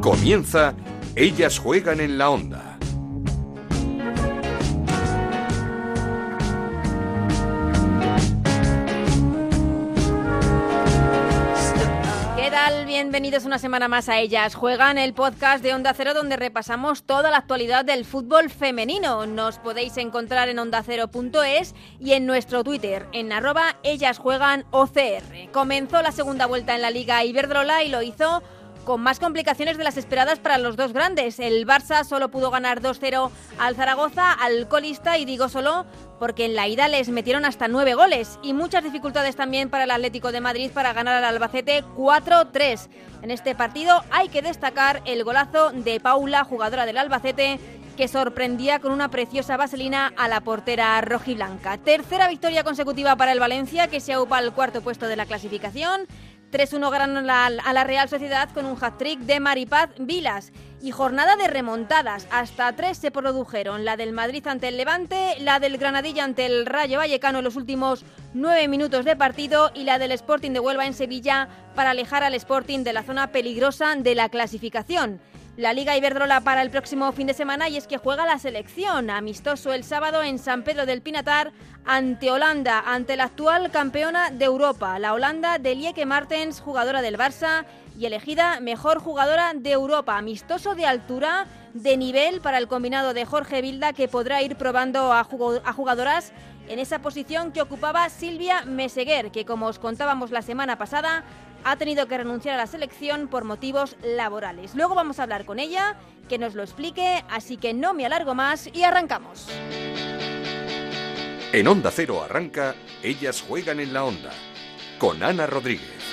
Comienza Ellas juegan en la onda. ¿Qué tal? Bienvenidos una semana más a Ellas Juegan, el podcast de Onda Cero donde repasamos toda la actualidad del fútbol femenino. Nos podéis encontrar en ondacero.es y en nuestro Twitter, en arroba Ellas Juegan OCR. Comenzó la segunda vuelta en la Liga Iberdrola y lo hizo con más complicaciones de las esperadas para los dos grandes. El Barça solo pudo ganar 2-0 al Zaragoza, al colista, y digo solo porque en la ida les metieron hasta nueve goles y muchas dificultades también para el Atlético de Madrid para ganar al Albacete 4-3. En este partido hay que destacar el golazo de Paula, jugadora del Albacete, que sorprendía con una preciosa vaselina a la portera rojiblanca. Tercera victoria consecutiva para el Valencia, que se aupa al cuarto puesto de la clasificación. 3-1 ganaron a la Real Sociedad con un hat-trick de Maripaz Vilas. Y jornada de remontadas. Hasta tres se produjeron. La del Madrid ante el Levante, la del Granadilla ante el Rayo Vallecano en los últimos nueve minutos de partido y la del Sporting de Huelva en Sevilla para alejar al Sporting de la zona peligrosa de la clasificación la Liga Iberdrola para el próximo fin de semana y es que juega la selección. Amistoso el sábado en San Pedro del Pinatar ante Holanda, ante la actual campeona de Europa, la Holanda de Lieke Martens, jugadora del Barça y elegida mejor jugadora de Europa, amistoso de altura de nivel para el combinado de Jorge Vilda que podrá ir probando a, jugadoras en esa posición que ocupaba Silvia Meseguer, que como os contábamos la semana pasada, ha tenido que renunciar a la selección por motivos laborales. Luego vamos a hablar con ella, que nos lo explique, así que no me alargo más y arrancamos. En Onda Cero arranca, ellas juegan en la onda, con Ana Rodríguez.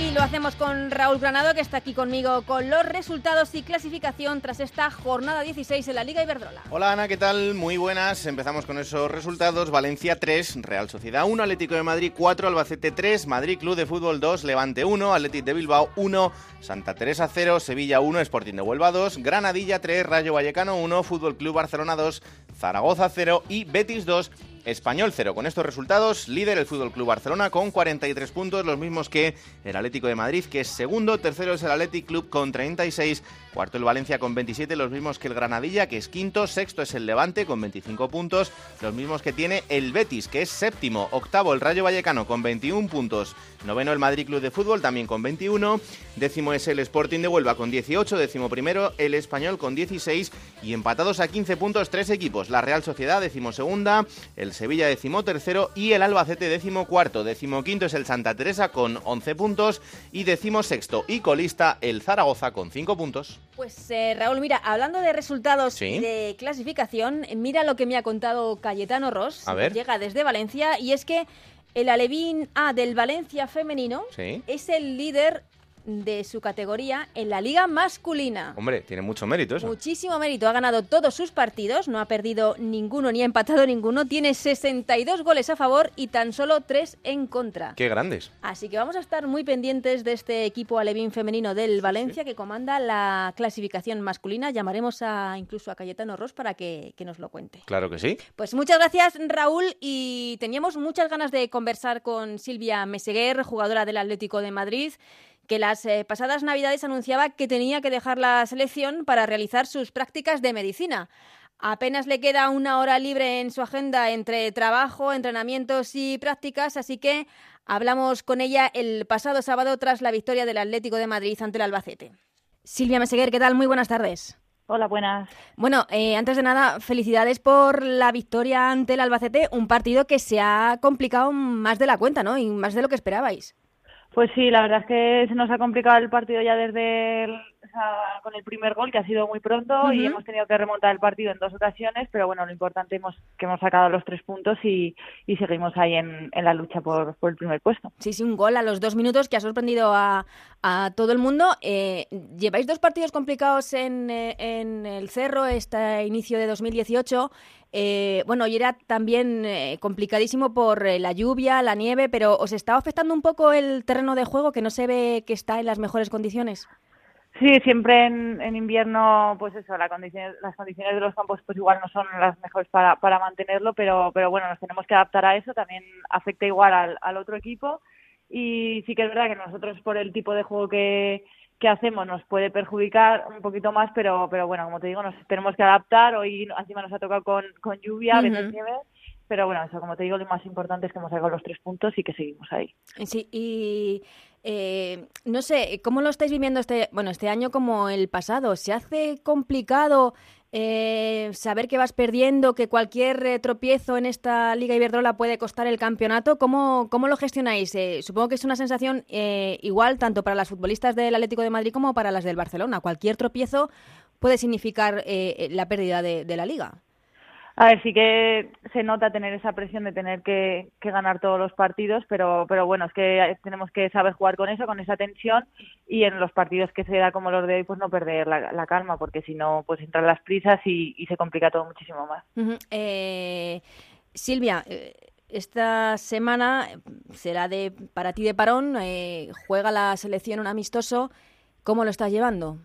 Y lo hacemos con Raúl Granado, que está aquí conmigo con los resultados y clasificación tras esta jornada 16 en la Liga Iberdrola. Hola Ana, ¿qué tal? Muy buenas. Empezamos con esos resultados. Valencia 3, Real Sociedad 1, Atlético de Madrid 4, Albacete 3, Madrid Club de Fútbol 2, Levante 1, Atlético de Bilbao 1, Santa Teresa 0, Sevilla 1, Sporting de Huelva 2, Granadilla 3, Rayo Vallecano 1, Fútbol Club Barcelona 2, Zaragoza 0 y Betis 2, Español 0. Con estos resultados, líder el Fútbol Club Barcelona con 43 puntos, los mismos que el Atlético de Madrid, que es segundo. Tercero es el Athletic Club con 36. Cuarto el Valencia con 27, los mismos que el Granadilla, que es quinto. Sexto es el Levante con 25 puntos, los mismos que tiene el Betis, que es séptimo. Octavo el Rayo Vallecano con 21 puntos. Noveno el Madrid Club de Fútbol también con 21. Décimo es el Sporting de Huelva con 18. Décimo primero el Español con 16. Y empatados a 15 puntos tres equipos. La Real Sociedad décimo segunda. El Sevilla décimo tercero y el Albacete décimo cuarto. Décimo quinto es el Santa Teresa con 11 puntos y décimo sexto y colista el Zaragoza con 5 puntos. Pues eh, Raúl, mira, hablando de resultados y de clasificación, mira lo que me ha contado Cayetano Ross, que llega desde Valencia, y es que el Alevín A del Valencia femenino es el líder de su categoría en la liga masculina. Hombre, tiene mucho mérito eso. Muchísimo mérito. Ha ganado todos sus partidos, no ha perdido ninguno ni ha empatado ninguno. Tiene 62 goles a favor y tan solo 3 en contra. Qué grandes. Así que vamos a estar muy pendientes de este equipo alevín femenino del Valencia que comanda la clasificación masculina. Llamaremos a incluso a Cayetano Ross para que, que nos lo cuente. Claro que sí. Pues muchas gracias, Raúl. Y teníamos muchas ganas de conversar con Silvia Meseguer, jugadora del Atlético de Madrid que las eh, pasadas Navidades anunciaba que tenía que dejar la selección para realizar sus prácticas de medicina. Apenas le queda una hora libre en su agenda entre trabajo, entrenamientos y prácticas, así que hablamos con ella el pasado sábado tras la victoria del Atlético de Madrid ante el Albacete. Silvia Meseguer, ¿qué tal? Muy buenas tardes. Hola, buenas. Bueno, eh, antes de nada, felicidades por la victoria ante el Albacete, un partido que se ha complicado más de la cuenta, ¿no? Y más de lo que esperabais. Pues sí, la verdad es que se nos ha complicado el partido ya desde el, con el primer gol, que ha sido muy pronto, y hemos tenido que remontar el partido en dos ocasiones, pero bueno, lo importante es que hemos sacado los tres puntos y, seguimos ahí en, la lucha por, el primer puesto. Sí, sí, un gol a los dos minutos que ha sorprendido a, todo el mundo. Eh, lleváis dos partidos complicados en, eh, en el Cerro, este inicio de 2018. Eh, bueno, y era también eh, complicadísimo por eh, la lluvia, la nieve, pero ¿os estaba afectando un poco el terreno de juego que no se ve que está en las mejores condiciones? Sí, siempre en, invierno, pues eso, las condiciones de los campos pues igual no son las mejores para, para mantenerlo, pero, pero bueno, nos tenemos que adaptar a eso, también afecta igual al, al otro equipo y sí que es verdad que nosotros por el tipo de juego que, que hacemos nos puede perjudicar un poquito más, pero, pero bueno, como te digo, nos tenemos que adaptar. Hoy encima nos ha tocado con, con lluvia, uh nieve, pero bueno, eso como te digo, lo más importante es que hemos sacado los tres puntos y que seguimos ahí. Sí, y eh, no sé, ¿cómo lo estáis viviendo este, bueno, este año como el pasado? ¿Se hace complicado eh, saber que vas perdiendo, que cualquier eh, tropiezo en esta Liga Iberdrola puede costar el campeonato? ¿Cómo, cómo lo gestionáis? supongo que es una sensación igual tanto para las futbolistas del Atlético de Madrid como para las del Barcelona. Cualquier tropiezo puede significar la pérdida de la Liga. A ver, sí que se nota tener esa presión de tener que, ganar todos los partidos, pero, bueno, es que tenemos que saber jugar con eso, con esa tensión y en los partidos que se da como los de hoy, pues no perder la, calma, porque si no, pues entran las prisas y, se complica todo muchísimo más. Eh, Silvia, eh, esta semana será de para ti de parón, eh, juega la selección un amistoso, ¿cómo lo estás llevando?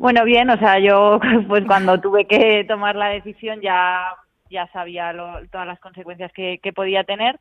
Bueno, bien, o sea, yo pues cuando tuve que tomar la decisión ya, ya sabía todas las consecuencias que, podía tener.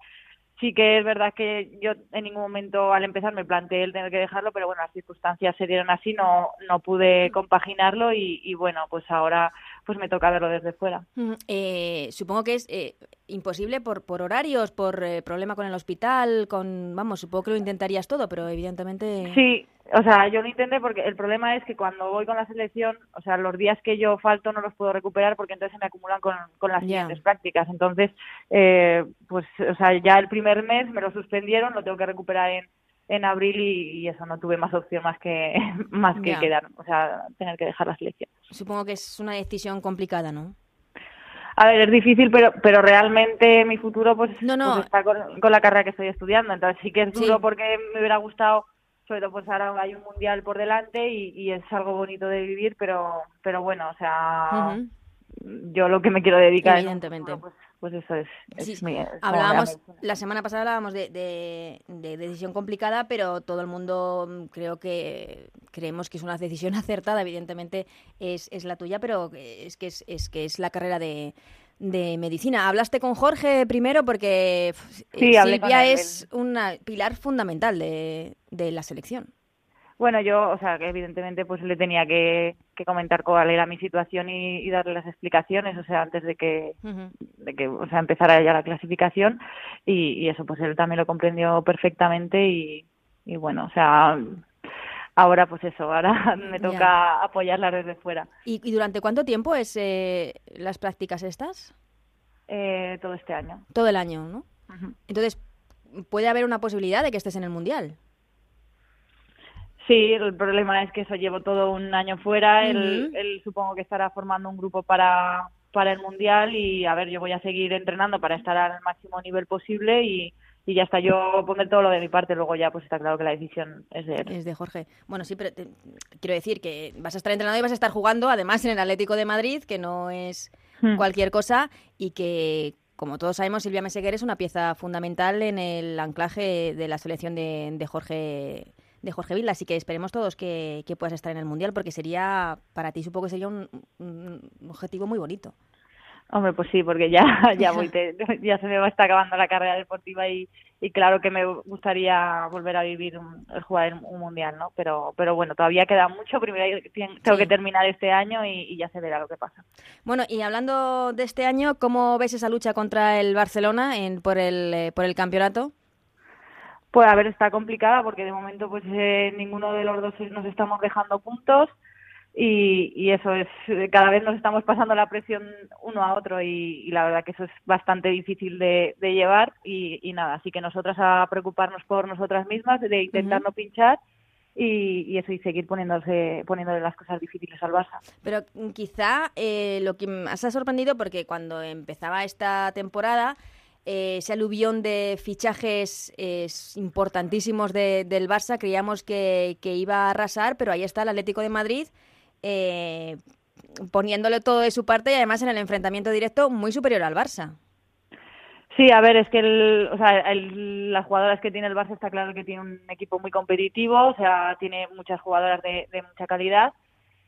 Sí que es verdad que yo en ningún momento al empezar me planteé el tener que dejarlo, pero bueno, las circunstancias se dieron así, no, no pude compaginarlo y bueno, pues ahora pues me toca verlo desde fuera. Eh, supongo que es eh, imposible por, por horarios, por eh, problema con el hospital, con, vamos, supongo que lo intentarías todo, pero evidentemente... Sí, o sea, yo lo intenté porque el problema es que cuando voy con la selección, o sea, los días que yo falto no los puedo recuperar porque entonces se me acumulan con, con las siguientes prácticas. Entonces, pues, o sea, ya el primer mes me lo suspendieron, lo tengo que recuperar en en abril y, eso no tuve más opción más que más que quedar, o sea, tener que dejar la selección. Supongo que es una decisión complicada, ¿no? A ver, es difícil, pero pero realmente mi futuro pues, no, no. Pues está con, la carrera que estoy estudiando, entonces sí que es duro porque me hubiera gustado sobre todo pues ahora hay un mundial por delante y, es algo bonito de vivir, pero pero bueno, o sea, yo lo que me quiero dedicar evidentemente pues, pues eso es, hablábamos la semana pasada hablábamos de, de, decisión complicada pero todo el mundo mm, creo que creemos que es una decisión acertada evidentemente es, es la tuya pero es que es, es que es la carrera de de medicina. Hablaste con Jorge primero porque Silvia es una pilar fundamental de, de la selección. Bueno, yo, o sea, que evidentemente pues le tenía que, comentar cuál era mi situación y, darle las explicaciones, o sea, antes de que, de que o sea, empezara ya la clasificación y, eso, pues él también lo comprendió perfectamente y, y bueno, o sea, ahora pues eso, ahora me toca apoyarla desde fuera. ¿Y, durante cuánto tiempo es eh, las prácticas estas? Eh, todo este año. Todo el año, ¿no? Entonces, ¿puede haber una posibilidad de que estés en el Mundial? Sí, el problema es que eso llevo todo un año fuera. él, supongo que estará formando un grupo para, para el Mundial y a ver, yo voy a seguir entrenando para estar al máximo nivel posible y, y ya está, yo poner todo lo de mi parte, luego ya pues está claro que la decisión es de Es de Jorge. Bueno, sí, pero quiero decir que vas a estar entrenando y vas a estar jugando además en el Atlético de Madrid, que no es hmm. cualquier cosa y que como todos sabemos, Silvia Meseguer es una pieza fundamental en el anclaje de la selección de, de Jorge de Jorge Villa, así que esperemos todos que, puedas estar en el Mundial, porque sería, para ti supongo que sería un, objetivo muy bonito. Hombre, pues sí, porque ya, ya, voy ya se me va a estar acabando la carrera deportiva y, y claro que me gustaría volver a vivir un, el jugar un mundial, ¿no? Pero, pero bueno, todavía queda mucho. Primero tengo que terminar este año y, ya se verá lo que pasa. Bueno, y hablando de este año, ¿cómo ves esa lucha contra el Barcelona en, por el eh, por el campeonato? Pues a ver, está complicada porque de momento pues eh, ninguno de los dos nos estamos dejando puntos y, y, eso es, cada vez nos estamos pasando la presión uno a otro y, la verdad que eso es bastante difícil de, llevar y, nada, así que nosotras a preocuparnos por nosotras mismas, de intentar no pinchar y, eso y seguir poniéndose poniéndole las cosas difíciles al Barça. Pero quizá eh, lo que más ha sorprendido porque cuando empezaba esta temporada ese aluvión de fichajes importantísimos del Barça. Creíamos que, iba a arrasar, pero ahí está el Atlético de Madrid eh, poniéndole todo de su parte y además en el enfrentamiento directo muy superior al Barça. Sí, a ver, es que o sea, las jugadoras que tiene el Barça está claro que tiene un equipo muy competitivo, o sea, tiene muchas jugadoras de, mucha calidad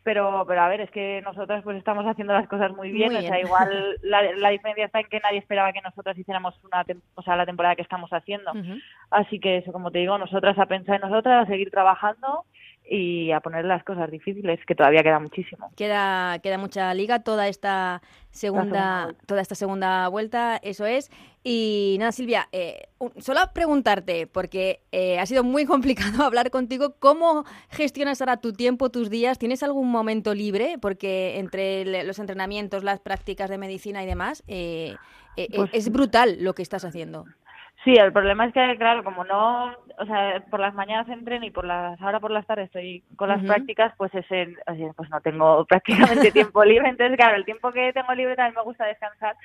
pero pero a ver es que nosotros pues estamos haciendo las cosas muy bien, o sea igual la, diferencia está en que nadie esperaba que nosotros hiciéramos una o sea la temporada que estamos haciendo. Así que eso como te digo nosotras a pensar en nosotras a seguir trabajando y a poner las cosas difíciles, que todavía queda muchísimo. Queda, queda mucha liga toda esta segunda, toda esta segunda vuelta, eso es. Y nada, Silvia, eh, solo preguntarte, porque eh, ha sido muy complicado hablar contigo, ¿cómo gestionas ahora tu tiempo, tus días? ¿Tienes algún momento libre? Porque entre los entrenamientos, las prácticas de medicina y demás, eh, eh pues es brutal lo que estás haciendo. Sí, el problema es que, claro, como no, o sea, por las mañanas entren y por las, ahora por las tardes estoy con las prácticas, pues es el, pues no tengo prácticamente tiempo libre, entonces, claro, el tiempo que tengo libre también me gusta descansar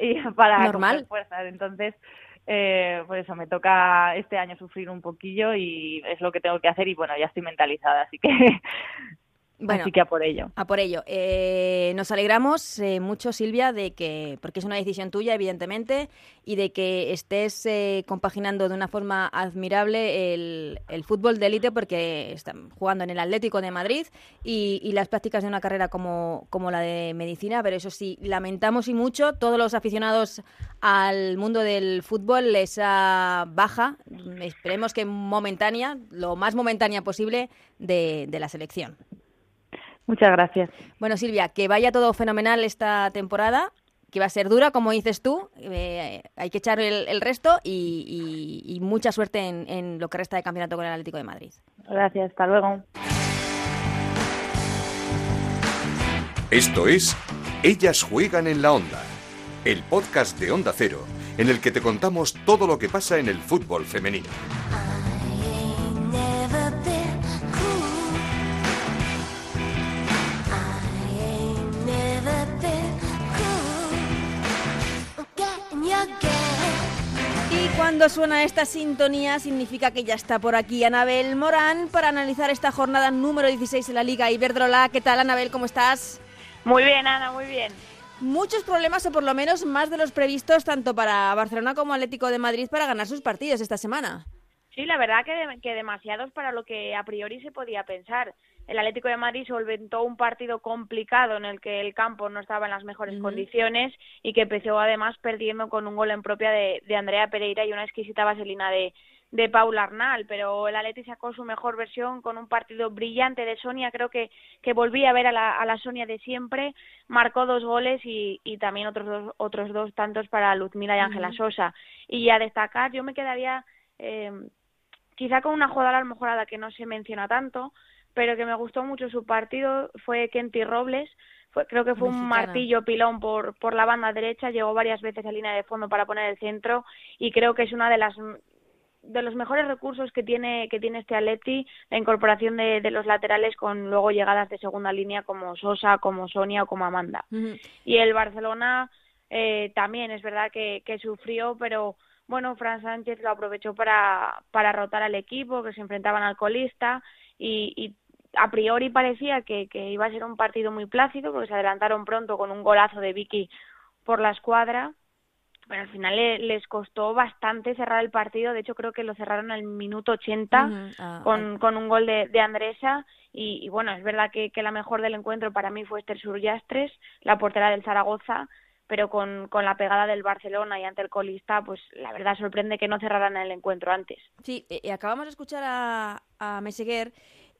y para Normal. fuerzas, entonces, eh, pues eso, me toca este año sufrir un poquillo y es lo que tengo que hacer y bueno, ya estoy mentalizada, así que bueno, Así que a por ello. A por ello. Eh, nos alegramos eh, mucho, Silvia, de que, porque es una decisión tuya, evidentemente, y de que estés eh, compaginando de una forma admirable el, fútbol de élite, porque están jugando en el Atlético de Madrid y, las prácticas de una carrera como, como la de medicina. Pero eso sí, lamentamos y mucho todos los aficionados al mundo del fútbol esa baja, esperemos que momentánea, lo más momentánea posible, de la selección. Muchas gracias. Bueno, Silvia, que vaya todo fenomenal esta temporada, que va a ser dura, como dices tú. Eh, hay que echar el, resto y, mucha suerte en, en, lo que resta de campeonato con el Atlético de Madrid. Gracias, hasta luego. Esto es Ellas juegan en la onda, el podcast de Onda Cero, en el que te contamos todo lo que pasa en el fútbol femenino. Cuando suena esta sintonía significa que ya está por aquí Anabel Morán para analizar esta jornada número 16 en la Liga Iberdrola. ¿Qué tal Anabel? ¿Cómo estás? Muy bien, Ana, muy bien. Muchos problemas o por lo menos más de los previstos tanto para Barcelona como Atlético de Madrid para ganar sus partidos esta semana. Sí, la verdad que, que demasiados para lo que a priori se podía pensar el Atlético de Madrid solventó un partido complicado en el que el campo no estaba en las mejores condiciones y que empezó además perdiendo con un gol en propia de, Andrea Pereira y una exquisita vaselina de, de Paula Arnal, pero el Atlético sacó su mejor versión con un partido brillante de Sonia, creo que, que volví a ver a la, a la Sonia de siempre, marcó dos goles y, y también otros dos, otros dos tantos para Luzmila y Ángela Sosa. Y a destacar, yo me quedaría eh, quizá con una jugadora a lo mejor a la que no se menciona tanto, pero que me gustó mucho su partido fue Kenty Robles. Fue, creo que fue un martillo pilón por, por la banda derecha, llegó varias veces a línea de fondo para poner el centro y creo que es una de las de los mejores recursos que tiene que tiene este Atleti la incorporación de, de, los laterales con luego llegadas de segunda línea como Sosa, como Sonia o como Amanda. Y el Barcelona eh, también es verdad que, que sufrió, pero bueno, Fran Sánchez lo aprovechó para, para rotar al equipo, que se enfrentaban al colista y, y a priori parecía que, que, iba a ser un partido muy plácido porque se adelantaron pronto con un golazo de Vicky por la escuadra pero al final les costó bastante cerrar el partido. De hecho creo que lo cerraron al minuto 80 ah, con, con un gol de, de Andresa. Y, y, bueno es verdad que, que la mejor del encuentro para mí fue Esther Surjastres la portera del Zaragoza pero con, con la pegada del Barcelona y ante el colista, pues la verdad sorprende que no cerraran el encuentro antes. Sí, y acabamos de escuchar a, a Meseguer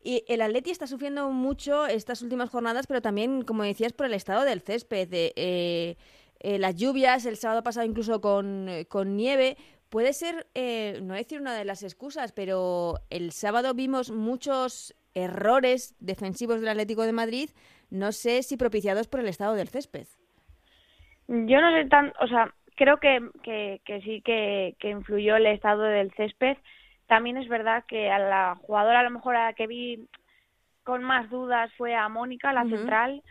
y el Atleti está sufriendo mucho estas últimas jornadas, pero también, como decías, por el estado del césped. eh, eh, las lluvias, el sábado pasado incluso con, con nieve. Puede ser, eh, no decir una de las excusas, pero el sábado vimos muchos errores defensivos del Atlético de Madrid, no sé si propiciados por el estado del césped. Yo no sé tan, o sea, creo que, que, que sí que, que influyó el estado del césped también es verdad que a la jugadora a lo mejor a la que vi con más dudas fue a Mónica, la central,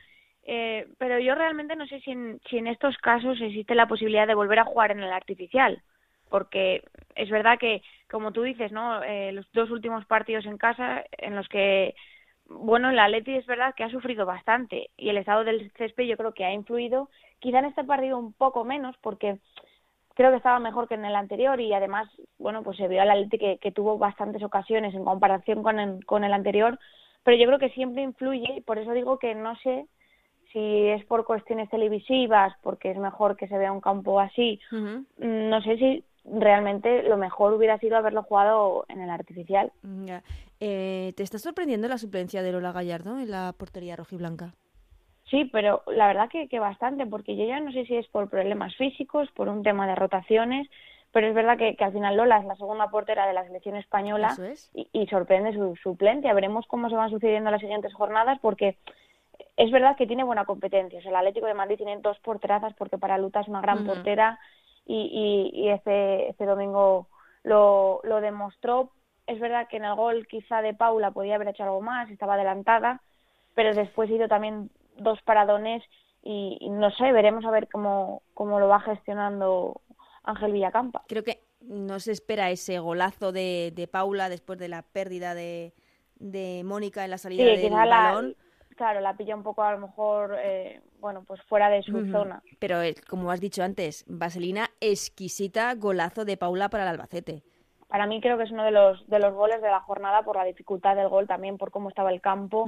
eh, pero yo realmente no sé si en, si en estos casos existe la posibilidad de volver a jugar en el artificial, porque es verdad que, como tú dices, ¿no? Eh, los dos últimos partidos en casa en los que, bueno, el Atleti es verdad que ha sufrido bastante y el estado del césped yo creo que ha influido, quizá en este partido un poco menos, porque creo que estaba mejor que en el anterior y además, bueno, pues se vio al Atleti que, que tuvo bastantes ocasiones en comparación con el, con el anterior, pero yo creo que siempre influye y por eso digo que no sé si es por cuestiones televisivas, porque es mejor que se vea un campo así, no sé si realmente lo mejor hubiera sido haberlo jugado en el artificial. Eh, ¿Te está sorprendiendo la suplencia de Lola Gallardo en la portería rojiblanca? Sí, pero la verdad que, que bastante, porque yo ya no sé si es por problemas físicos, por un tema de rotaciones, pero es verdad que, al final Lola es la segunda portera de la selección española y, sorprende su suplencia. Veremos cómo se van sucediendo las siguientes jornadas, porque es verdad que tiene buena competencia. O sea, el Atlético de Madrid tiene dos porterazas, porque para Luta es una gran portera y, y, este, este domingo lo, lo demostró. Es verdad que en el gol quizá de Paula podía haber hecho algo más, estaba adelantada, pero después hizo también dos paradones y, no sé, veremos a ver cómo, cómo lo va gestionando Ángel Villacampa. Creo que no se espera ese golazo de, de Paula después de la pérdida de, de Mónica en la salida del balón. claro, la pilla un poco a lo mejor, eh, bueno, pues fuera de su zona. Pero eh, como has dicho antes, Vaselina exquisita golazo de Paula para el Albacete para mí creo que es uno de los de los goles de la jornada por la dificultad del gol también por cómo estaba el campo.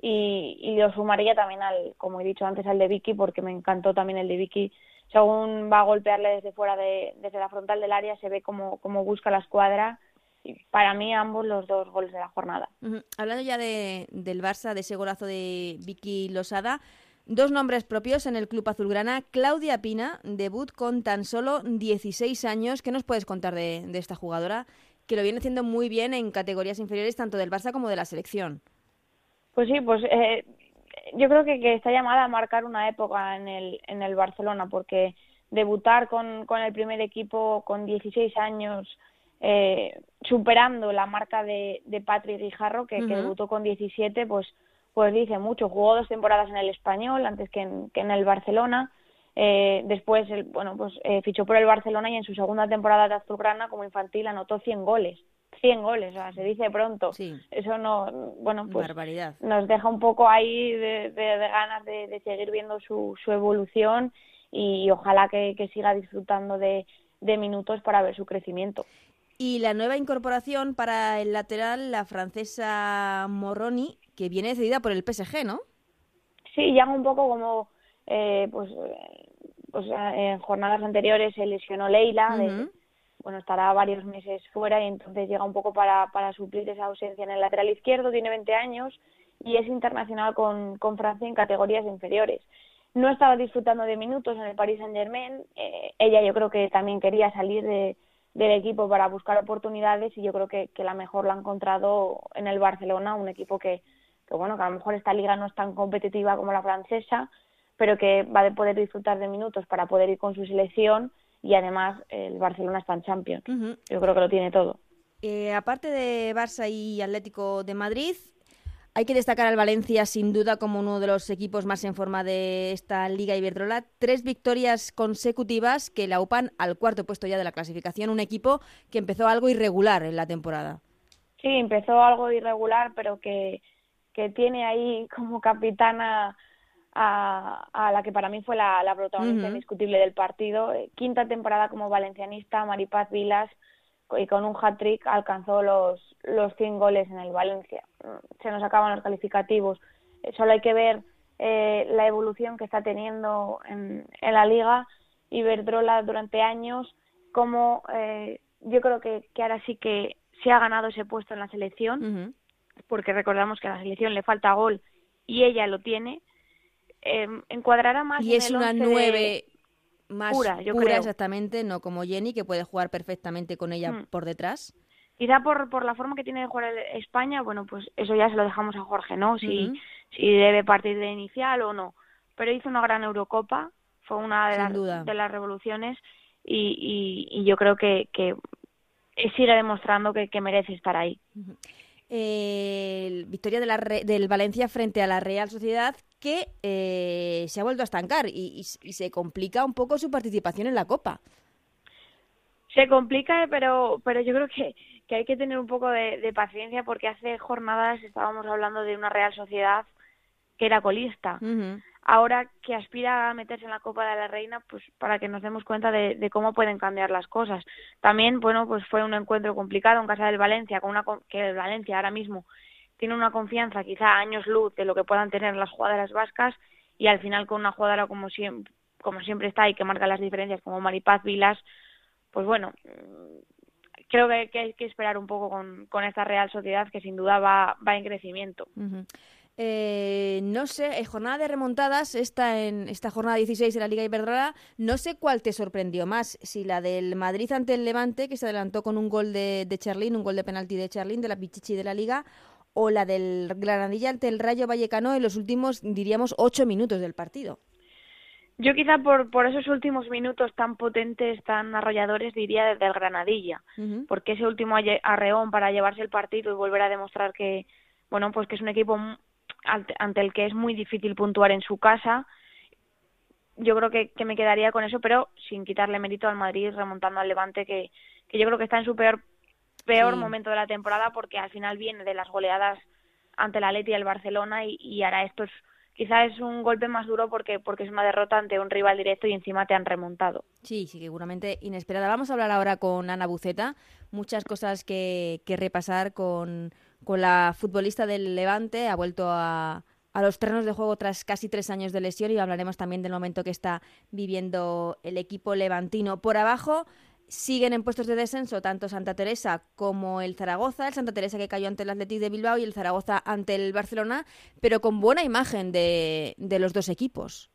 Y, y lo sumaría también al como he dicho antes al de Vicky porque me encantó también el de Vicky. Según va a golpearle desde fuera de desde la frontal del área se ve como como busca la escuadra. Y para mí ambos los dos goles de la jornada. Hablando ya de, del Barça de ese golazo de Vicky Losada Dos nombres propios en el club azulgrana. Claudia Pina, debut con tan solo 16 años. ¿Qué nos puedes contar de, esta jugadora que lo viene haciendo muy bien en categorías inferiores tanto del Barça como de la selección? Pues sí, pues eh, yo creo que, está llamada a marcar una época en el, en el Barcelona porque debutar con, con el primer equipo con 16 años, eh, superando la marca de, de Patrick Guijarro, que, que, debutó con 17, pues pues dice mucho. Jugó dos temporadas en el Español antes que en, que en el Barcelona. Eh, después, el, bueno, pues eh, fichó por el Barcelona y en su segunda temporada de Azulgrana como infantil anotó 100 goles. 100 goles, o sea, se dice pronto. Sí. Eso no, bueno, pues Barbaridad. nos deja un poco ahí de, de, ganas de, de, seguir viendo su, su evolución y, ojalá que, que siga disfrutando de, de minutos para ver su crecimiento. Y la nueva incorporación para el lateral, la francesa Moroni, que viene decidida por el PSG, ¿no? Sí, ya un poco como, eh, pues, eh, pues eh, en jornadas anteriores se lesionó Leila, bueno, estará varios meses fuera y entonces llega un poco para, para suplir esa ausencia en el lateral izquierdo, tiene 20 años y es internacional con, con Francia en categorías inferiores. No estaba disfrutando de minutos en el Paris Saint Germain, ella yo creo que también quería salir de, del equipo para buscar oportunidades y yo creo que, que la mejor la ha encontrado en el Barcelona, un equipo que, que bueno, que a lo mejor esta liga no es tan competitiva como la francesa, pero que va a poder disfrutar de minutos para poder ir con su selección y además el Barcelona está en Champions. Yo creo que lo tiene todo. Eh, aparte de Barça y Atlético de Madrid, hay que destacar al Valencia sin duda como uno de los equipos más en forma de esta Liga Iberdrola. Tres victorias consecutivas que la upan al cuarto puesto ya de la clasificación. Un equipo que empezó algo irregular en la temporada. Sí, empezó algo irregular, pero que que tiene ahí como capitana a, a la que para mí fue la, la protagonista indiscutible del partido. Eh, quinta temporada como valencianista, Maripaz Vilas, y con un hat-trick alcanzó los, los 100 goles en el Valencia. Mm, se nos acaban los calificativos. Eh, solo hay que ver eh, la evolución que está teniendo en, en la liga Iberdrola durante años, como eh, yo creo que, que ahora sí que se ha ganado ese puesto en la selección porque recordamos que a la selección le falta gol y ella lo tiene, eh, encuadrará más. Y es una nueve más pura, yo creo. exactamente, no como Jenny, que puede jugar perfectamente con ella hmm. por detrás. Quizá por, por la forma que tiene de jugar España, bueno, pues eso ya se lo dejamos a Jorge, ¿no? Si, si debe partir de inicial o no. Pero hizo una gran Eurocopa, fue una de, las, de las revoluciones y, y, yo creo que, que sigue demostrando que, que merece estar ahí eh, victoria de la del Valencia frente a la Real Sociedad que eh, se ha vuelto a estancar y, se complica un poco su participación en la Copa. Se complica, pero, pero yo creo que, que hay que tener un poco de, paciencia porque hace jornadas estábamos hablando de una Real Sociedad que era colista ahora que aspira a meterse en la Copa de la Reina, pues para que nos demos cuenta de, cómo pueden cambiar las cosas. También, bueno, pues fue un encuentro complicado en casa del Valencia, con una que el Valencia ahora mismo tiene una confianza quizá años luz de lo que puedan tener las jugadoras vascas y al final con una jugadora como siempre, como siempre está y que marca las diferencias como Maripaz Vilas, pues bueno, creo que, hay que esperar un poco con, con, esta Real Sociedad que sin duda va, va en crecimiento. Eh, no sé, en jornada de remontadas, esta, en esta jornada 16 de la Liga Iberdrola, no sé cuál te sorprendió más, si la del Madrid ante el Levante, que se adelantó con un gol de, de Charlín, un gol de penalti de Charlín, de la Pichichi de la Liga, o la del Granadilla ante el Rayo Vallecano en los últimos, diríamos, ocho minutos del partido. Yo quizá por, por esos últimos minutos tan potentes, tan arrolladores, diría desde el Granadilla, porque ese último arreón para llevarse el partido y volver a demostrar que, bueno, pues que es un equipo ante el que es muy difícil puntuar en su casa. Yo creo que, que me quedaría con eso, pero sin quitarle mérito al Madrid remontando al Levante, que, que yo creo que está en su peor, peor momento de la temporada porque al final viene de las goleadas ante la Leti y el Barcelona y, y ahora esto es, quizá es un golpe más duro porque, porque es una derrota ante un rival directo y encima te han remontado. Sí, sí, seguramente inesperada. Vamos a hablar ahora con Ana Buceta. Muchas cosas que, que repasar con, con la futbolista del Levante. Ha vuelto a, a los terrenos de juego tras casi tres años de lesión y hablaremos también del momento que está viviendo el equipo levantino. Por abajo siguen en puestos de descenso tanto Santa Teresa como el Zaragoza, el Santa Teresa que cayó ante el Athletic de Bilbao y el Zaragoza ante el Barcelona, pero con buena imagen de, de los dos equipos.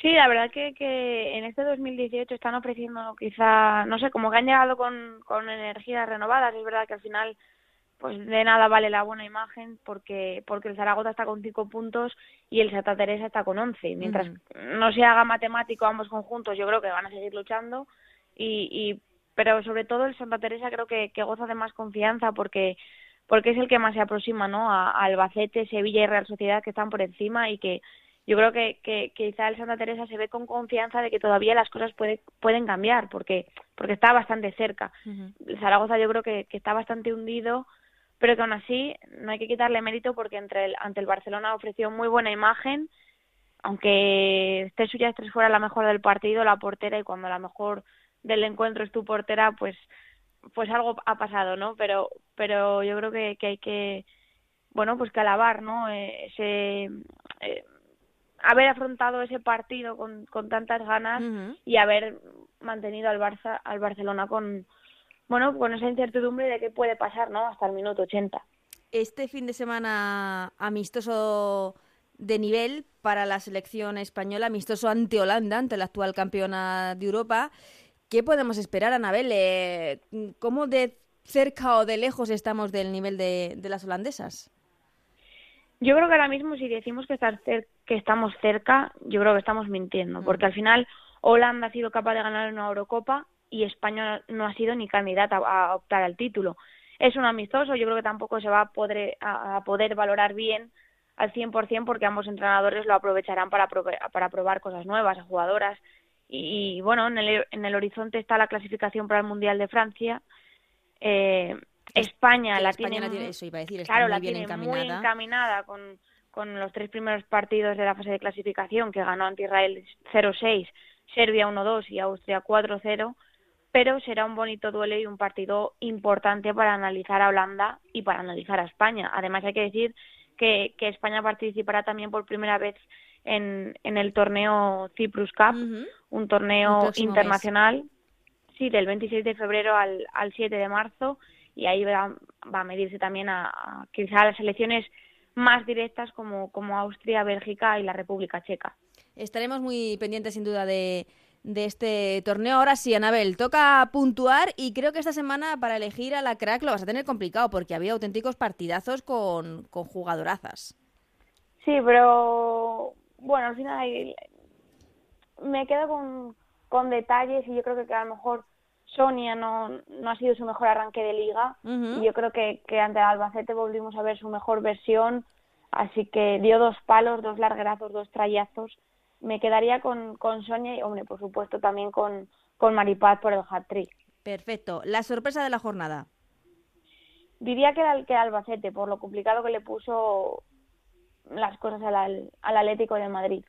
Sí, la verdad que, que en este 2018 están ofreciendo quizá, no sé, como que han llegado con, con energías renovadas. Es verdad que al final pues de nada vale la buena imagen porque porque el Zaragoza está con cinco puntos y el Santa Teresa está con once. Mientras no se haga matemático ambos conjuntos, yo creo que van a seguir luchando y, y pero sobre todo el Santa Teresa creo que, que goza de más confianza porque porque es el que más se aproxima no a, Albacete, Sevilla y Real Sociedad que están por encima y que yo creo que, que, quizá el Santa Teresa se ve con confianza de que todavía las cosas puede, pueden cambiar porque porque está bastante cerca. El Zaragoza yo creo que, que está bastante hundido pero que aún así no hay que quitarle mérito porque entre el, ante el Barcelona ofreció muy buena imagen, aunque esté suya estés fuera la mejor del partido, la portera, y cuando la mejor del encuentro es tu portera, pues pues algo ha pasado, ¿no? Pero pero yo creo que, que hay que bueno, pues que alabar, ¿no? Eh, ese eh, haber afrontado ese partido con, con tantas ganas y haber mantenido al Barça al Barcelona con bueno, con esa incertidumbre de qué puede pasar, ¿no? Hasta el minuto 80. Este fin de semana amistoso de nivel para la selección española, amistoso ante Holanda, ante la actual campeona de Europa. ¿Qué podemos esperar, Anabel? Eh, ¿Cómo de cerca o de lejos estamos del nivel de, las holandesas? Yo creo que ahora mismo si decimos que, estar que estamos cerca, yo creo que estamos mintiendo, porque al final Holanda ha sido capaz de ganar una Eurocopa y España no ha sido ni candidata a optar al título. Es un amistoso, yo creo que tampoco se va a poder, a, poder valorar bien al 100% porque ambos entrenadores lo aprovecharán para, para probar cosas nuevas a jugadoras. Y, bueno, en el, en el horizonte está la clasificación para el Mundial de Francia. Eh, España la tiene, claro, la tiene muy encaminada con, con los tres primeros partidos de la fase de clasificación que ganó ante Israel 0-6, Serbia 1-2 y Austria 4-0 pero será un bonito duelo y un partido importante para analizar a Holanda y para analizar a España. Además, hay que decir que, que España participará también por primera vez en, en el torneo Cyprus Cup, un torneo internacional, sí, del 26 de febrero al, al 7 de marzo, y ahí va, va a medirse también a, a quizá las selecciones más directas como, como Austria, Bélgica y la República Checa. Estaremos muy pendientes sin duda de, de este torneo. Ahora sí, Anabel, toca puntuar y creo que esta semana para elegir a la crack lo vas a tener complicado porque había auténticos partidazos con, con jugadorazas. Sí, pero bueno, al final me quedo con, con detalles y yo creo que, a lo mejor Sonia no, no ha sido su mejor arranque de liga y yo creo que, que ante el Albacete volvimos a ver su mejor versión, así que dio dos palos, dos larguerazos, dos trayazos me quedaría con, con Sonia y, hombre, por supuesto, también con, con Maripaz por el hat-trick. Perfecto. ¿La sorpresa de la jornada? Diría que era que Albacete, por lo complicado que le puso las cosas al, al Atlético de Madrid.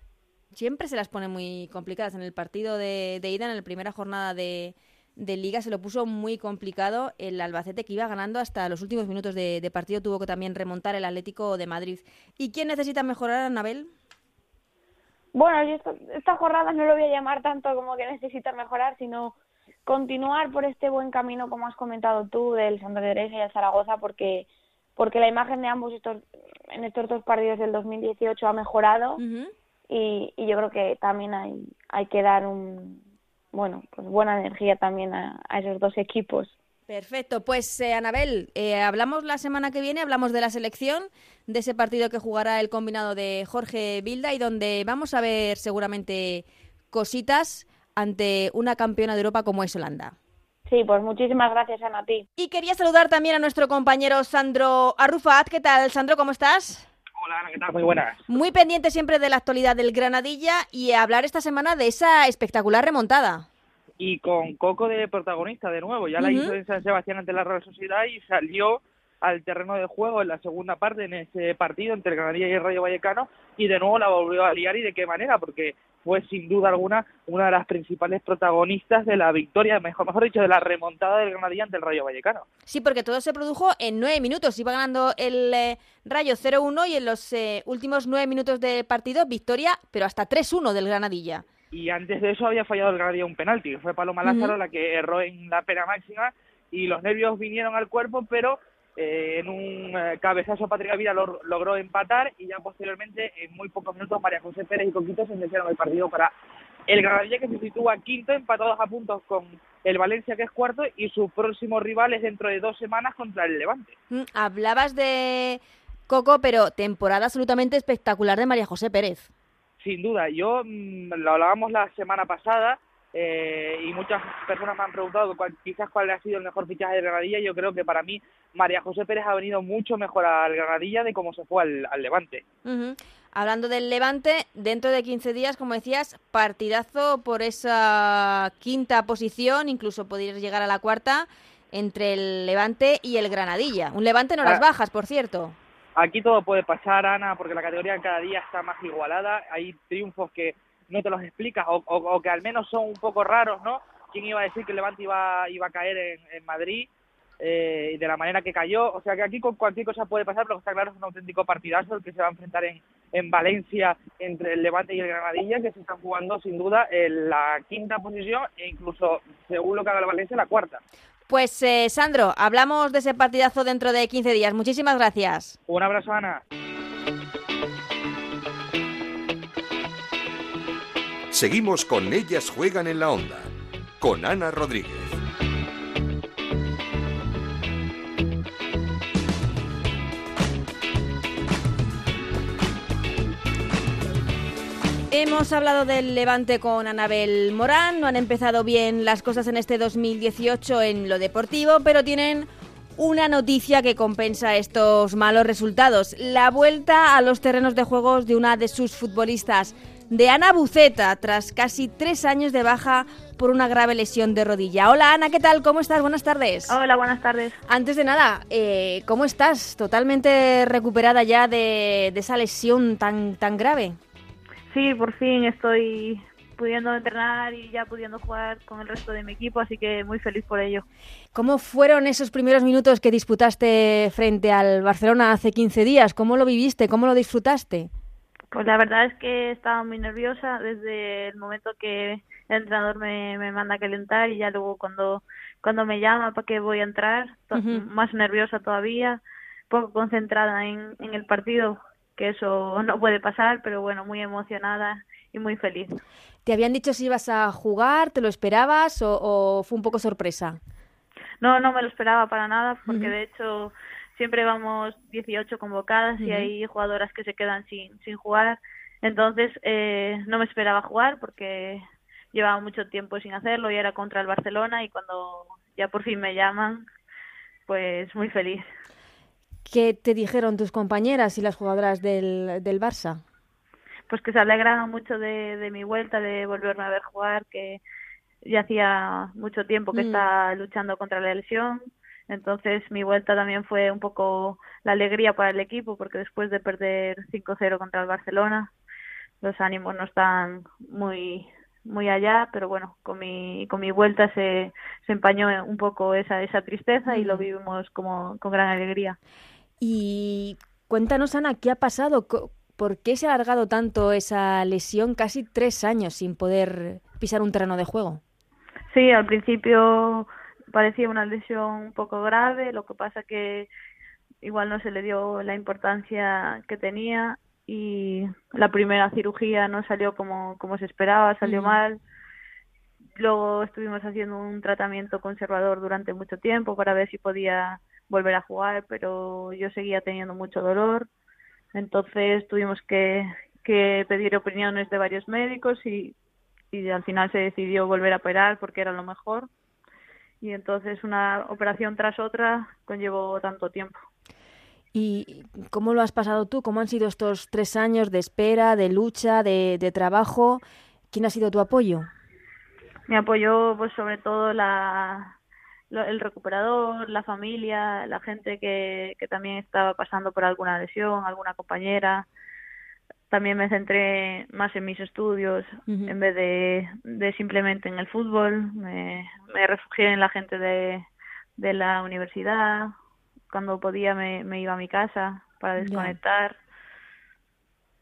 Siempre se las pone muy complicadas. En el partido de, de ida, en la primera jornada de, de liga se lo puso muy complicado el Albacete que iba ganando hasta los últimos minutos de, partido. Tuvo que también remontar el Atlético de Madrid. ¿Y quién necesita mejorar, Anabel? Bueno, yo esta, jornada no lo voy a llamar tanto como que necesita mejorar, sino continuar por este buen camino, como has comentado tú, del Santa Teresa y el Zaragoza, porque porque la imagen de ambos estos en estos dos partidos del 2018 ha mejorado y, y, yo creo que también hay, hay que dar un bueno pues buena energía también a, esos dos equipos. Perfecto, pues eh, Anabel, eh, hablamos la semana que viene, hablamos de la selección, de ese partido que jugará el combinado de Jorge Bilda y donde vamos a ver seguramente cositas ante una campeona de Europa como es Holanda. Sí, pues muchísimas gracias, Ana, a ti. Y quería saludar también a nuestro compañero Sandro Arrufat. ¿Qué tal, Sandro? ¿Cómo estás? Hola, Ana, ¿qué tal? Muy buenas. Muy pendiente siempre de la actualidad del Granadilla y hablar esta semana de esa espectacular remontada. Y con Coco de protagonista de nuevo. Ya la hizo en San Sebastián ante la Real Sociedad y salió al terreno de juego en la segunda parte en ese partido entre Granadilla y el Rayo Vallecano y de nuevo la volvió a liar y de qué manera porque fue sin duda alguna una de las principales protagonistas de la victoria, mejor, mejor dicho, de la remontada del Granadilla ante el Rayo Vallecano. Sí, porque todo se produjo en nueve minutos. Iba ganando el eh, Rayo 0-1 y en los eh, últimos nueve minutos de partido, victoria, pero hasta 3-1 del Granadilla. Y antes de eso había fallado el Granadilla un penalti. Fue Paloma Lázaro la que erró en la pena máxima y los nervios vinieron al cuerpo, pero eh, en un eh, cabezazo Patrick Vida logró empatar y ya posteriormente en muy pocos minutos María José Pérez y Coquito se iniciaron el partido para el Granadilla que se sitúa quinto empatados a puntos con el Valencia que es cuarto y su próximo rival es dentro de dos semanas contra el Levante. Mm, hablabas de Coco, pero temporada absolutamente espectacular de María José Pérez. Sin duda, yo mm, lo hablábamos la semana pasada eh, y muchas personas me han preguntado quizás cuál ha sido el mejor fichaje de Granadilla. Yo creo que para mí María José Pérez ha venido mucho mejor al Granadilla de cómo se fue al, Levante. Hablando del Levante, dentro de 15 días, como decías, partidazo por esa quinta posición, incluso podrías llegar a la cuarta, entre el Levante y el Granadilla. Un Levante no las ah. bajas, por cierto. Aquí todo puede pasar, Ana, porque la categoría cada día está más igualada. Hay triunfos que no te los explicas o, que al menos son un poco raros, ¿no? ¿Quién iba a decir que Levante iba, iba a caer en, Madrid eh, de la manera que cayó? O sea que aquí con cualquier cosa puede pasar, pero está claro es un auténtico partidazo el que se va a enfrentar en, en Valencia entre el Levante y el Granadilla, que se están jugando sin duda en la quinta posición e incluso, según lo que haga el Valencia, la cuarta. Pues eh, Sandro, hablamos de ese partidazo dentro de 15 días. Muchísimas gracias. Un abrazo, Ana. Seguimos con Ellas Juegan en la Onda, con Ana Rodríguez. Hemos hablado del Levante con Anabel Morán, no han empezado bien las cosas en este 2018 en lo deportivo, pero tienen una noticia que compensa estos malos resultados. La vuelta a los terrenos de juegos de una de sus futbolistas, de Ana Buceta tras casi tres años de baja por una grave lesión de rodilla. Hola Ana, ¿qué tal? ¿Cómo estás? Buenas tardes. Hola, buenas tardes. Antes de nada, eh, ¿cómo estás? ¿Totalmente recuperada ya de, esa lesión tan, tan grave? Sí, por fin estoy pudiendo entrenar y ya pudiendo jugar con el resto de mi equipo, así que muy feliz por ello. ¿Cómo fueron esos primeros minutos que disputaste frente al Barcelona hace 15 días? ¿Cómo lo viviste? ¿Cómo lo disfrutaste? Pues la verdad es que estaba muy nerviosa desde el momento que el entrenador me, me manda a calentar y ya luego cuando, cuando me llama para que voy a entrar, más nerviosa todavía, poco concentrada en, en el partido, que eso no puede pasar, pero bueno, muy emocionada y muy feliz. ¿Te habían dicho si ibas a jugar? ¿Te lo esperabas o, o fue un poco sorpresa? No, no me lo esperaba para nada, porque de hecho siempre vamos 18 convocadas y hay jugadoras que se quedan sin, sin jugar. Entonces eh, no me esperaba jugar porque llevaba mucho tiempo sin hacerlo y era contra el Barcelona y cuando ya por fin me llaman, pues muy feliz. ¿Qué te dijeron tus compañeras y las jugadoras del, del Barça? Pues que se alegraban mucho de, de mi vuelta, de volverme a ver jugar, que ya hacía mucho tiempo que mm. estaba luchando contra la lesión entonces mi vuelta también fue un poco la alegría para el equipo porque después de perder 5-0 contra el Barcelona, los ánimos no están muy muy allá, pero bueno, con mi, con mi vuelta se, se empañó un poco esa, esa tristeza y lo vivimos como con gran alegría. Y cuéntanos, Ana, ¿qué ha pasado? ¿Por qué se ha alargado tanto esa lesión? Casi tres años sin poder pisar un terreno de juego. Sí, al principio parecía una lesión un poco grave, lo que pasa que igual no se le dio la importancia que tenía y la primera cirugía no salió como, como se esperaba, salió mal. Luego estuvimos haciendo un tratamiento conservador durante mucho tiempo para ver si podía volver a jugar, pero yo seguía teniendo mucho dolor. Entonces tuvimos que, que pedir opiniones de varios médicos y, y al final se decidió volver a operar porque era lo mejor. Y entonces una operación tras otra conllevó tanto tiempo. ¿Y cómo lo has pasado tú? ¿Cómo han sido estos tres años de espera, de lucha, de, de trabajo? ¿Quién ha sido tu apoyo? Me apoyó, pues, sobre todo la, el recuperador, la familia, la gente que, que también estaba pasando por alguna lesión, alguna compañera. También me centré más en mis estudios en vez de, de, simplemente en el fútbol. Me, me refugié en la gente de, de la universidad, cuando podía me, me iba a mi casa para desconectar.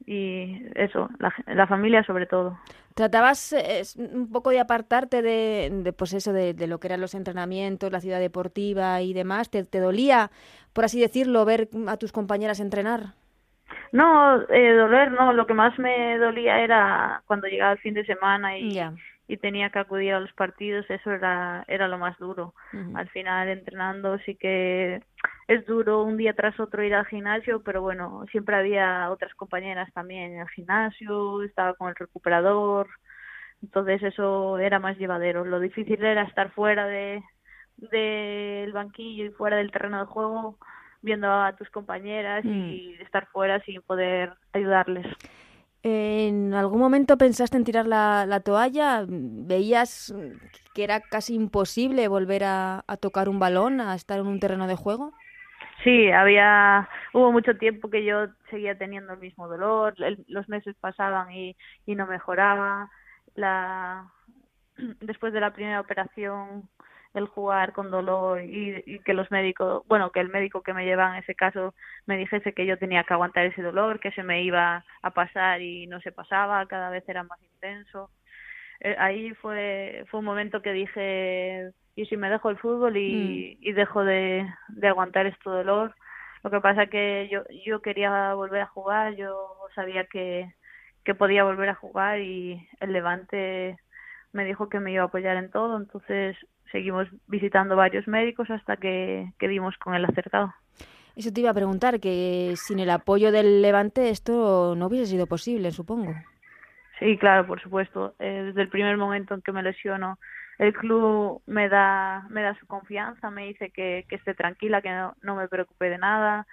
Y eso, la, la, familia sobre todo. ¿Tratabas eh, un poco de apartarte de, de pues eso, de, de, lo que eran los entrenamientos, la ciudad deportiva y demás? ¿Te, ¿Te, dolía, por así decirlo, ver a tus compañeras entrenar? No, eh, doler no. Lo que más me dolía era cuando llegaba el fin de semana y, yeah y tenía que acudir a los partidos, eso era, era lo más duro. Al final entrenando sí que es duro un día tras otro ir al gimnasio, pero bueno, siempre había otras compañeras también en el gimnasio, estaba con el recuperador, entonces eso era más llevadero. Lo difícil era estar fuera de del banquillo y fuera del terreno de juego viendo a tus compañeras y mm. estar fuera sin poder ayudarles. ¿En algún momento pensaste en tirar la, la toalla? ¿Veías que era casi imposible volver a, a, tocar un balón, a estar en un terreno de juego? Sí, había, hubo mucho tiempo que yo seguía teniendo el mismo dolor, el, los meses pasaban y, no mejoraba. La, después de la primera operación el jugar con dolor y, y, que los médicos, bueno, que el médico que me lleva en ese caso me dijese que yo tenía que aguantar ese dolor, que se me iba a pasar y no se pasaba, cada vez era más intenso. Eh, ahí fue fue un momento que dije, ¿y si me dejo el fútbol y, mm. y dejo de, de aguantar este dolor? Lo que pasa que yo yo quería volver a jugar, yo sabía que que podía volver a jugar y el Levante me dijo que me iba a apoyar en todo, entonces seguimos visitando varios médicos hasta que, que dimos con el acertado. Eso te iba a preguntar, que sin el apoyo del Levante esto no hubiese sido posible, supongo. Sí, claro, por supuesto. Eh, desde el primer momento en que me lesiono, el club me da, me da su confianza, me dice que, que esté tranquila, que no, no me preocupe de nada,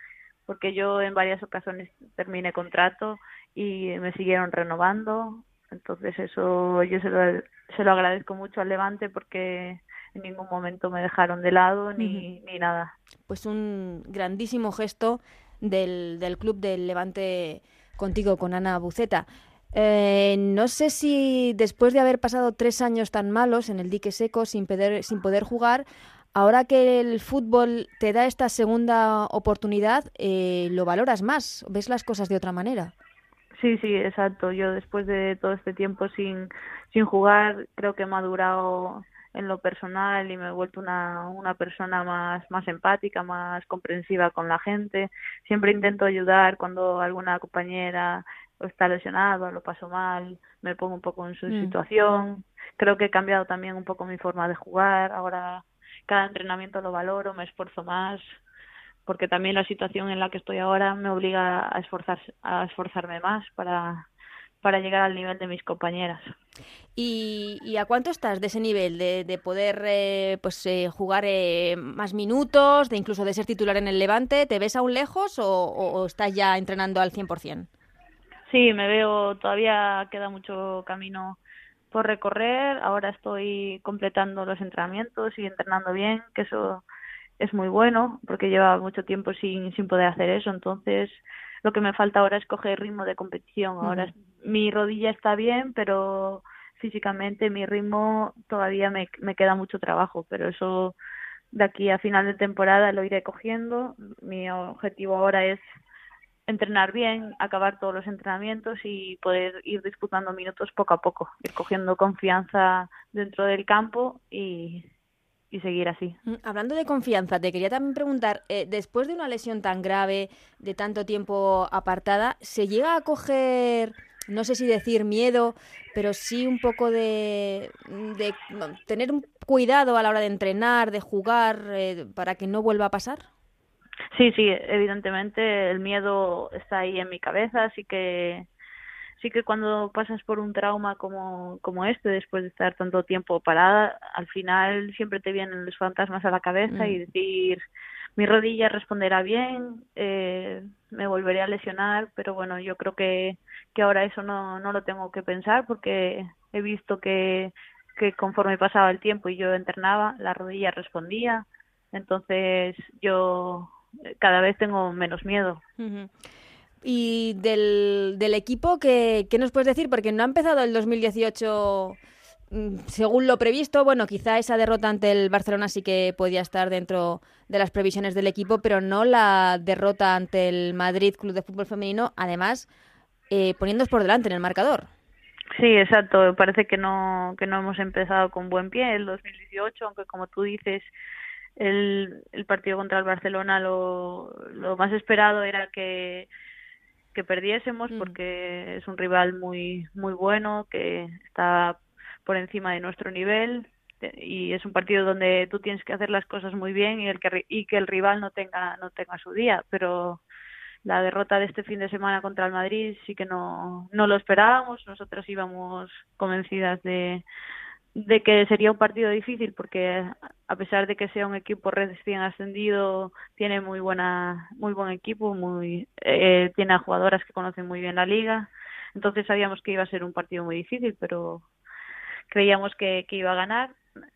porque yo en varias ocasiones terminé contrato y me siguieron renovando. Entonces eso yo se lo, se lo agradezco mucho al Levante porque en ningún momento me dejaron de lado ni, ni nada. Pues un grandísimo gesto del, del club del Levante contigo, con Ana Buceta. Eh, no sé si después de haber pasado tres años tan malos en el dique seco sin poder, sin poder jugar, ahora que el fútbol te da esta segunda oportunidad, eh, lo valoras más, ves las cosas de otra manera. Sí, sí, exacto. Yo después de todo este tiempo sin, sin jugar, creo que he madurado en lo personal y me he vuelto una, una persona más, más empática, más comprensiva con la gente. Siempre intento ayudar cuando alguna compañera está lesionada, lo paso mal, me pongo un poco en su mm. situación. Creo que he cambiado también un poco mi forma de jugar. Ahora cada entrenamiento lo valoro, me esfuerzo más, porque también la situación en la que estoy ahora me obliga a, esforzar, a esforzarme más para, para llegar al nivel de mis compañeras. ¿Y, y a cuánto estás de ese nivel, de, de poder eh, pues eh, jugar eh, más minutos, de incluso de ser titular en el Levante? ¿Te ves aún lejos o, o estás ya entrenando al 100%? Sí, me veo, todavía queda mucho camino por recorrer. Ahora estoy completando los entrenamientos y entrenando bien, que eso es muy bueno, porque lleva mucho tiempo sin, sin poder hacer eso. Entonces, lo que me falta ahora es coger ritmo de competición. Ahora mi rodilla está bien, pero físicamente, mi ritmo todavía me, me queda mucho trabajo, pero eso de aquí a final de temporada lo iré cogiendo. Mi objetivo ahora es entrenar bien, acabar todos los entrenamientos y poder ir disputando minutos poco a poco, ir cogiendo confianza dentro del campo y, y seguir así. Mm, hablando de confianza, te quería también preguntar, eh, después de una lesión tan grave, de tanto tiempo apartada, ¿se llega a coger, no sé si decir miedo, pero sí un poco de, tener cuidado a la hora de entrenar, de jugar, eh, para que no vuelva a pasar? Sí, sí, evidentemente el miedo está ahí en mi cabeza, así que sí que cuando pasas por un trauma como, como este, después de estar tanto tiempo parada, al final siempre te vienen los fantasmas a la cabeza y mm. decir, mi rodilla responderá bien, eh, me volveré a lesionar, pero bueno, yo creo que, que ahora eso no, no lo tengo que pensar porque he visto que, que conforme pasaba el tiempo y yo entrenaba, la rodilla respondía, entonces yo cada vez tengo menos miedo. Y del, del equipo, ¿qué, ¿qué, nos puedes decir? Porque no ha empezado el 2018 mm, según lo previsto. Bueno, quizá esa derrota ante el Barcelona sí que podía estar dentro de las previsiones del equipo, pero no la derrota ante el Madrid Club de Fútbol Femenino, además eh, poniéndonos por delante en el marcador. Sí, exacto. Parece que no, que no hemos empezado con buen pie el 2018, aunque como tú dices, el, el partido contra el Barcelona lo, lo más esperado era que, que perdiésemos mm. porque es un rival muy muy bueno que está por encima de nuestro nivel y es un partido donde tú tienes que hacer las cosas muy bien y el que y que el rival no tenga no tenga su día pero la derrota de este fin de semana contra el Madrid sí que no no lo esperábamos nosotros íbamos convencidas de de que sería un partido difícil porque a pesar de que sea un equipo recién ascendido tiene muy buena muy buen equipo muy eh, tiene a jugadoras que conocen muy bien la liga. Entonces sabíamos que iba a ser un partido muy difícil pero creíamos que, que iba a ganar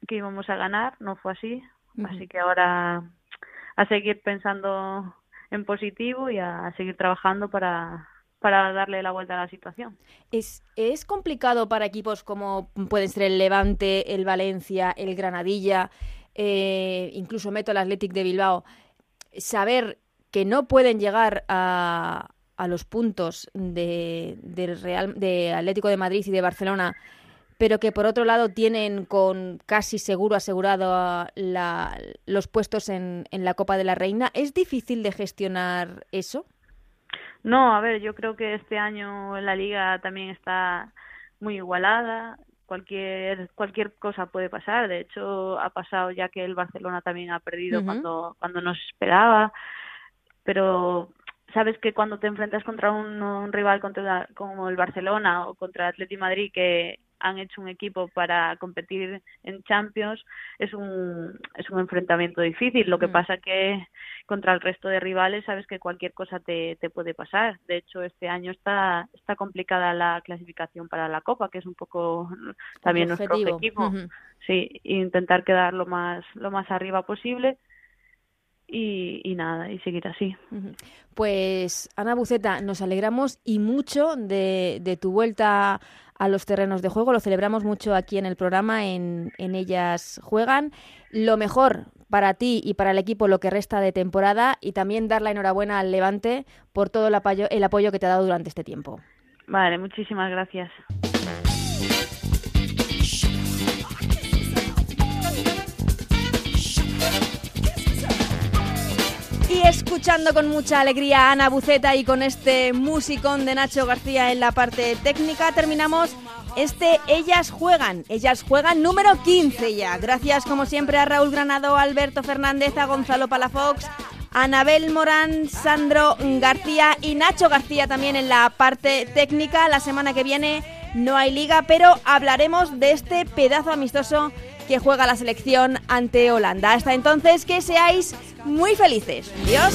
que íbamos a ganar no fue así. Así que ahora a seguir pensando en positivo y a seguir trabajando para para darle la vuelta a la situación. ¿Es, ¿Es complicado para equipos como pueden ser el Levante, el Valencia, el Granadilla, eh, incluso meto el Athletic de Bilbao, saber que no pueden llegar a, a los puntos de, del Real, de Atlético de Madrid y de Barcelona, pero que por otro lado tienen con casi seguro asegurado la, los puestos en, en la Copa de la Reina? ¿Es difícil de gestionar eso? No, a ver, yo creo que este año la liga también está muy igualada. Cualquier cualquier cosa puede pasar. De hecho, ha pasado ya que el Barcelona también ha perdido cuando cuando nos esperaba. Pero sabes que cuando te enfrentas contra un, un rival contra, como el Barcelona o contra el Atleti Madrid que han hecho un equipo para competir en Champions, es un, es un enfrentamiento difícil. Lo que mm. pasa que contra el resto de rivales sabes que cualquier cosa te, te puede pasar. De hecho, este año está, está complicada la clasificación para la Copa, que es un poco también nuestro objetivo. Sí, intentar quedar lo más, lo más arriba posible. Y, y, nada, y seguir así. Pues Ana Buceta, nos alegramos y mucho de, de tu vuelta a los terrenos de juego. Lo celebramos mucho aquí en el programa, en, en Ellas Juegan. Lo mejor para ti y para el equipo lo que resta de temporada y también dar la enhorabuena al Levante por todo el apoyo, el apoyo que te ha dado durante este tiempo. Vale, muchísimas gracias. Escuchando con mucha alegría a Ana Buceta y con este musicón de Nacho García en la parte técnica, terminamos este Ellas Juegan. Ellas Juegan número 15 ya. Gracias como siempre a Raúl Granado, Alberto Fernández, a Gonzalo Palafox, Anabel Morán, Sandro García y Nacho García también en la parte técnica. La semana que viene no hay liga, pero hablaremos de este pedazo amistoso que juega la selección ante Holanda. Hasta entonces, que seáis muy felices. Adiós.